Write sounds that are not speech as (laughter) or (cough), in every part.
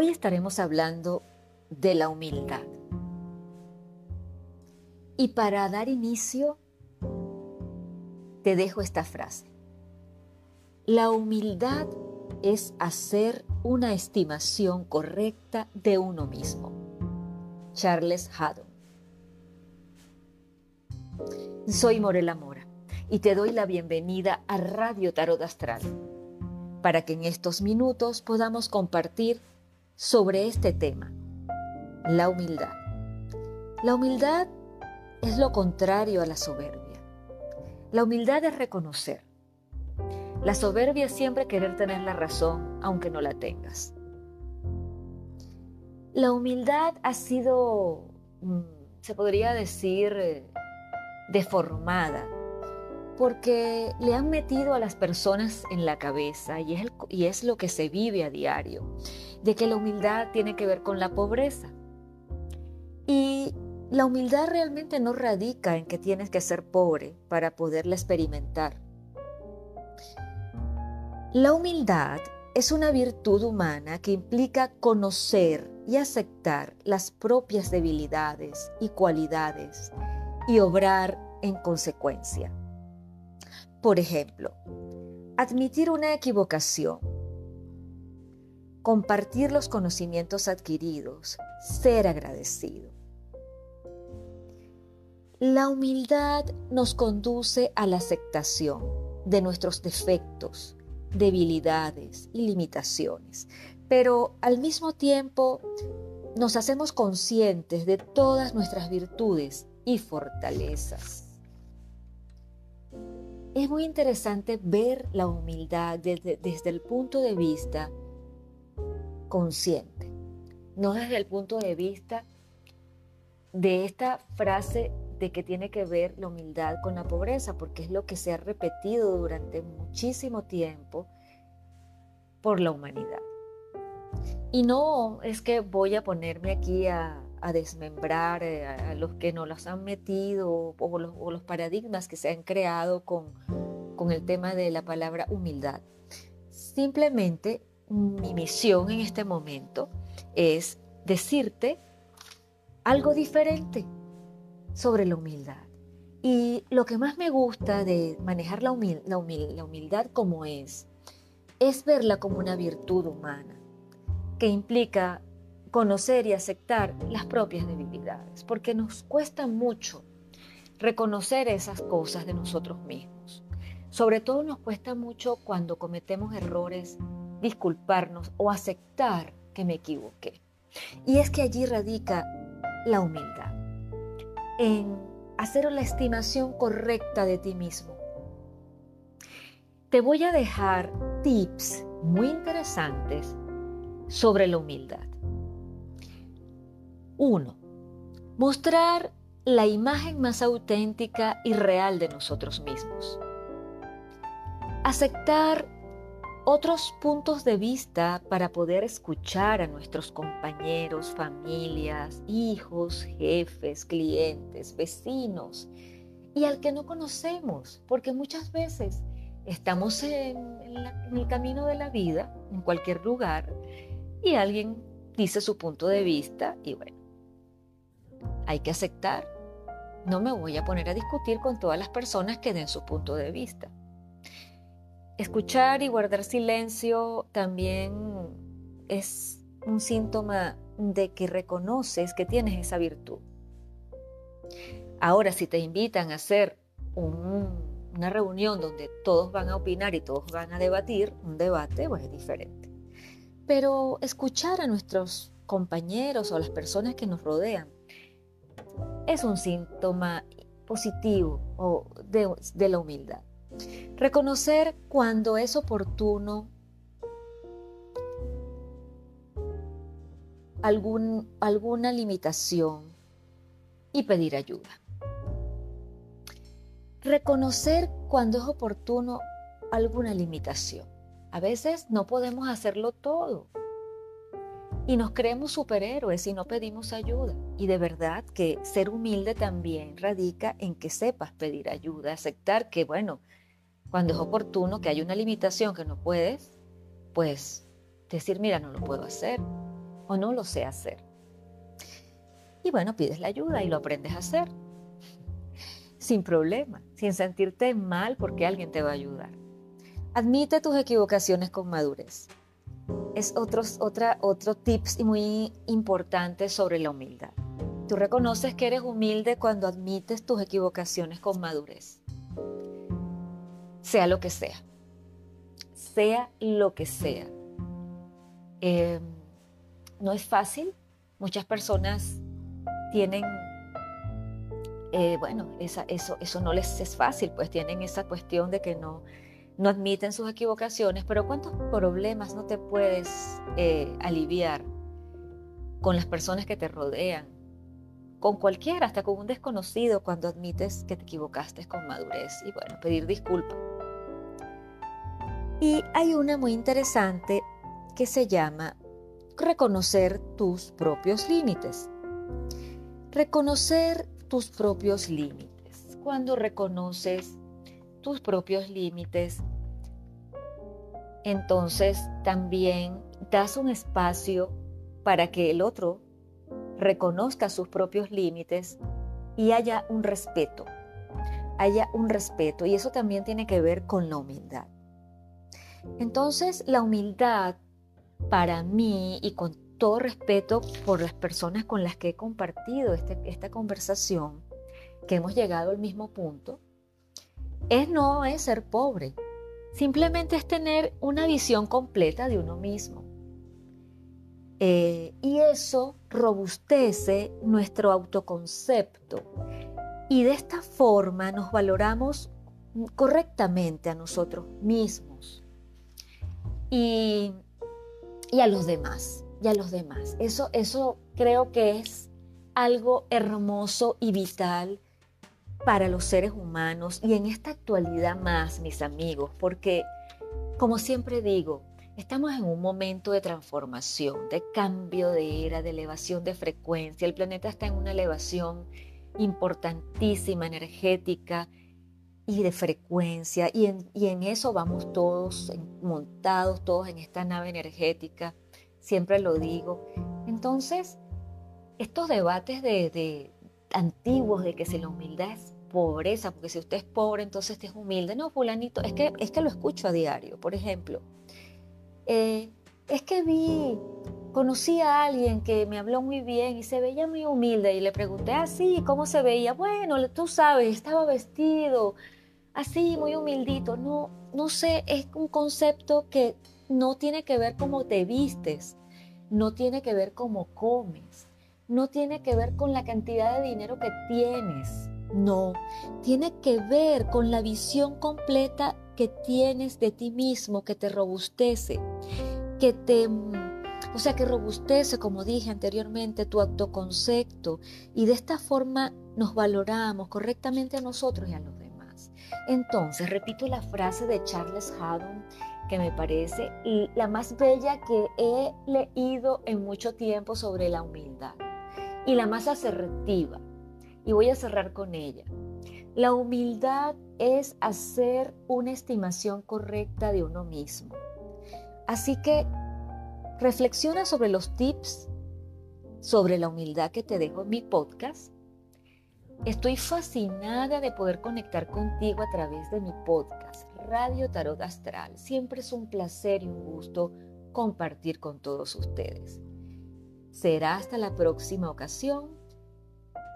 Hoy estaremos hablando de la humildad. Y para dar inicio, te dejo esta frase. La humildad es hacer una estimación correcta de uno mismo. Charles Haddon. Soy Morela Mora y te doy la bienvenida a Radio Tarot Astral para que en estos minutos podamos compartir sobre este tema, la humildad. La humildad es lo contrario a la soberbia. La humildad es reconocer. La soberbia es siempre querer tener la razón aunque no la tengas. La humildad ha sido, mm, se podría decir, eh, deformada porque le han metido a las personas en la cabeza, y es, y es lo que se vive a diario, de que la humildad tiene que ver con la pobreza. Y la humildad realmente no radica en que tienes que ser pobre para poderla experimentar. La humildad es una virtud humana que implica conocer y aceptar las propias debilidades y cualidades y obrar en consecuencia. Por ejemplo, admitir una equivocación, compartir los conocimientos adquiridos, ser agradecido. La humildad nos conduce a la aceptación de nuestros defectos, debilidades y limitaciones, pero al mismo tiempo nos hacemos conscientes de todas nuestras virtudes y fortalezas. Es muy interesante ver la humildad desde, el punto de vista consciente, no desde el punto de vista de esta frase de que tiene que ver la humildad con la pobreza, porque es lo que se ha repetido durante muchísimo tiempo por la humanidad. Y no es que voy a ponerme aquí a, desmembrar eh, a los que no los han metido o los, paradigmas que se han creado con, con el tema de la palabra humildad. Simplemente mi misión en este momento es decirte algo diferente sobre la humildad. Y lo que más me gusta de manejar la, la, humildad como es, es verla como una virtud humana, que implica conocer y aceptar las propias debilidades, porque nos cuesta mucho reconocer esas cosas de nosotros mismos. Sobre todo nos cuesta mucho cuando cometemos errores, disculparnos o aceptar que me equivoqué. Y es que allí radica la humildad, en hacer la estimación correcta de ti mismo. Te voy a dejar tips muy interesantes sobre la humildad. 1. Mostrar la imagen más auténtica y real de nosotros mismos. Aceptar otros puntos de vista para poder escuchar a nuestros compañeros, familias, hijos, jefes, clientes, vecinos y al que no conocemos, porque muchas veces estamos en, el camino de la vida, en cualquier lugar, y alguien dice su punto de vista y bueno, hay que aceptar. No me voy a poner a discutir con todas las personas que den su punto de vista. Escuchar y guardar silencio también es un síntoma de que reconoces que tienes esa virtud. Ahora, si te invitan a hacer una reunión donde todos van a opinar y todos van a debatir, un debate pues es diferente. Pero escuchar a nuestros compañeros o a las personas que nos rodean es un síntoma positivo o de, la humildad. Reconocer cuando es oportuno algún, alguna limitación y pedir ayuda. Reconocer cuando es oportuno alguna limitación. A veces no podemos hacerlo todo y nos creemos superhéroes y no pedimos ayuda. Y de verdad que ser humilde también radica en que sepas pedir ayuda, aceptar que, bueno, cuando es oportuno, que hay una limitación que no puedes, pues decir, mira, no lo puedo hacer. o no lo sé hacer. Y bueno, pides la ayuda y lo aprendes a hacer. (laughs) Sin problema, sin sentirte mal porque alguien te va a ayudar. Admite tus equivocaciones con madurez. Es otro tips muy importante sobre la humildad. Tú reconoces que eres humilde cuando admites tus equivocaciones con madurez. Sea lo que sea. Sea lo que sea. Em, no es fácil. Muchas personas tienen, eh, bueno, eso, eso no les es fácil, pues tienen esa cuestión de que no, no admiten sus equivocaciones, pero ¿cuántos problemas no te puedes eh, aliviar con las personas que te rodean? Con cualquiera, hasta con un desconocido, cuando admites que te equivocaste con madurez y bueno, pedir disculpas. Y hay una muy interesante que se llama reconocer tus propios límites. Reconocer tus propios límites. Cuando reconoces tus propios límites, entonces también das un espacio para que el otro reconozca sus propios límites y haya un respeto. Haya un respeto y eso también tiene que ver con la humildad. Entonces la humildad para mí y con todo respeto por las personas con las que he compartido este, esta conversación, que hemos llegado al mismo punto, es no es ser pobre, simplemente es tener una visión completa de uno mismo. Eh, y eso robustece nuestro autoconcepto. Y de esta forma nos valoramos correctamente a nosotros mismos y, y a los demás. Y a los demás. Eso, eso creo que es algo hermoso y vital para los seres humanos y en esta actualidad más, mis amigos, porque como siempre digo, estamos en un momento de transformación, de cambio de era, de elevación de frecuencia. El planeta está en una elevación importantísima, energética y de frecuencia. Y en, eso vamos todos montados, todos en esta nave energética. Siempre lo digo. Entonces, estos debates de antiguos de que si la humildad es pobreza, porque si usted es pobre, entonces usted es humilde. No, fulanito, es que, es que lo escucho a diario. Por ejemplo, eh, es que vi, conocí a alguien que me habló muy bien y se veía muy humilde y le pregunté, así, ah, ¿cómo se veía? Bueno, tú sabes, estaba vestido así, muy humildito. No, no sé, es un concepto que no tiene que ver cómo te vistes, no tiene que ver cómo comes, no tiene que ver con la cantidad de dinero que tienes. No, tiene que ver con la visión completa que tienes de ti mismo, que te robustece, que te, o sea, que robustece, como dije anteriormente, tu autoconcepto y de esta forma nos valoramos correctamente a nosotros y a los demás. Entonces, repito la frase de Charles Haddon que me parece la más bella que he leído en mucho tiempo sobre la humildad y la más asertiva. Y voy a cerrar con ella. La humildad es hacer una estimación correcta de uno mismo. Así que reflexiona sobre los tips sobre la humildad que te dejo en mi podcast. Estoy fascinada de poder conectar contigo a través de mi podcast, Radio Tarot Astral. Siempre es un placer y un gusto compartir con todos ustedes. Será hasta la próxima ocasión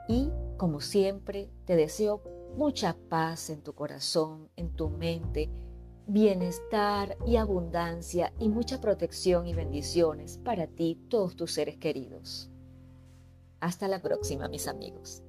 y, como siempre, te deseo mucha paz en tu corazón, en tu mente, bienestar y abundancia y mucha protección y bendiciones para ti todos tus seres queridos. Hasta la próxima, mis amigos.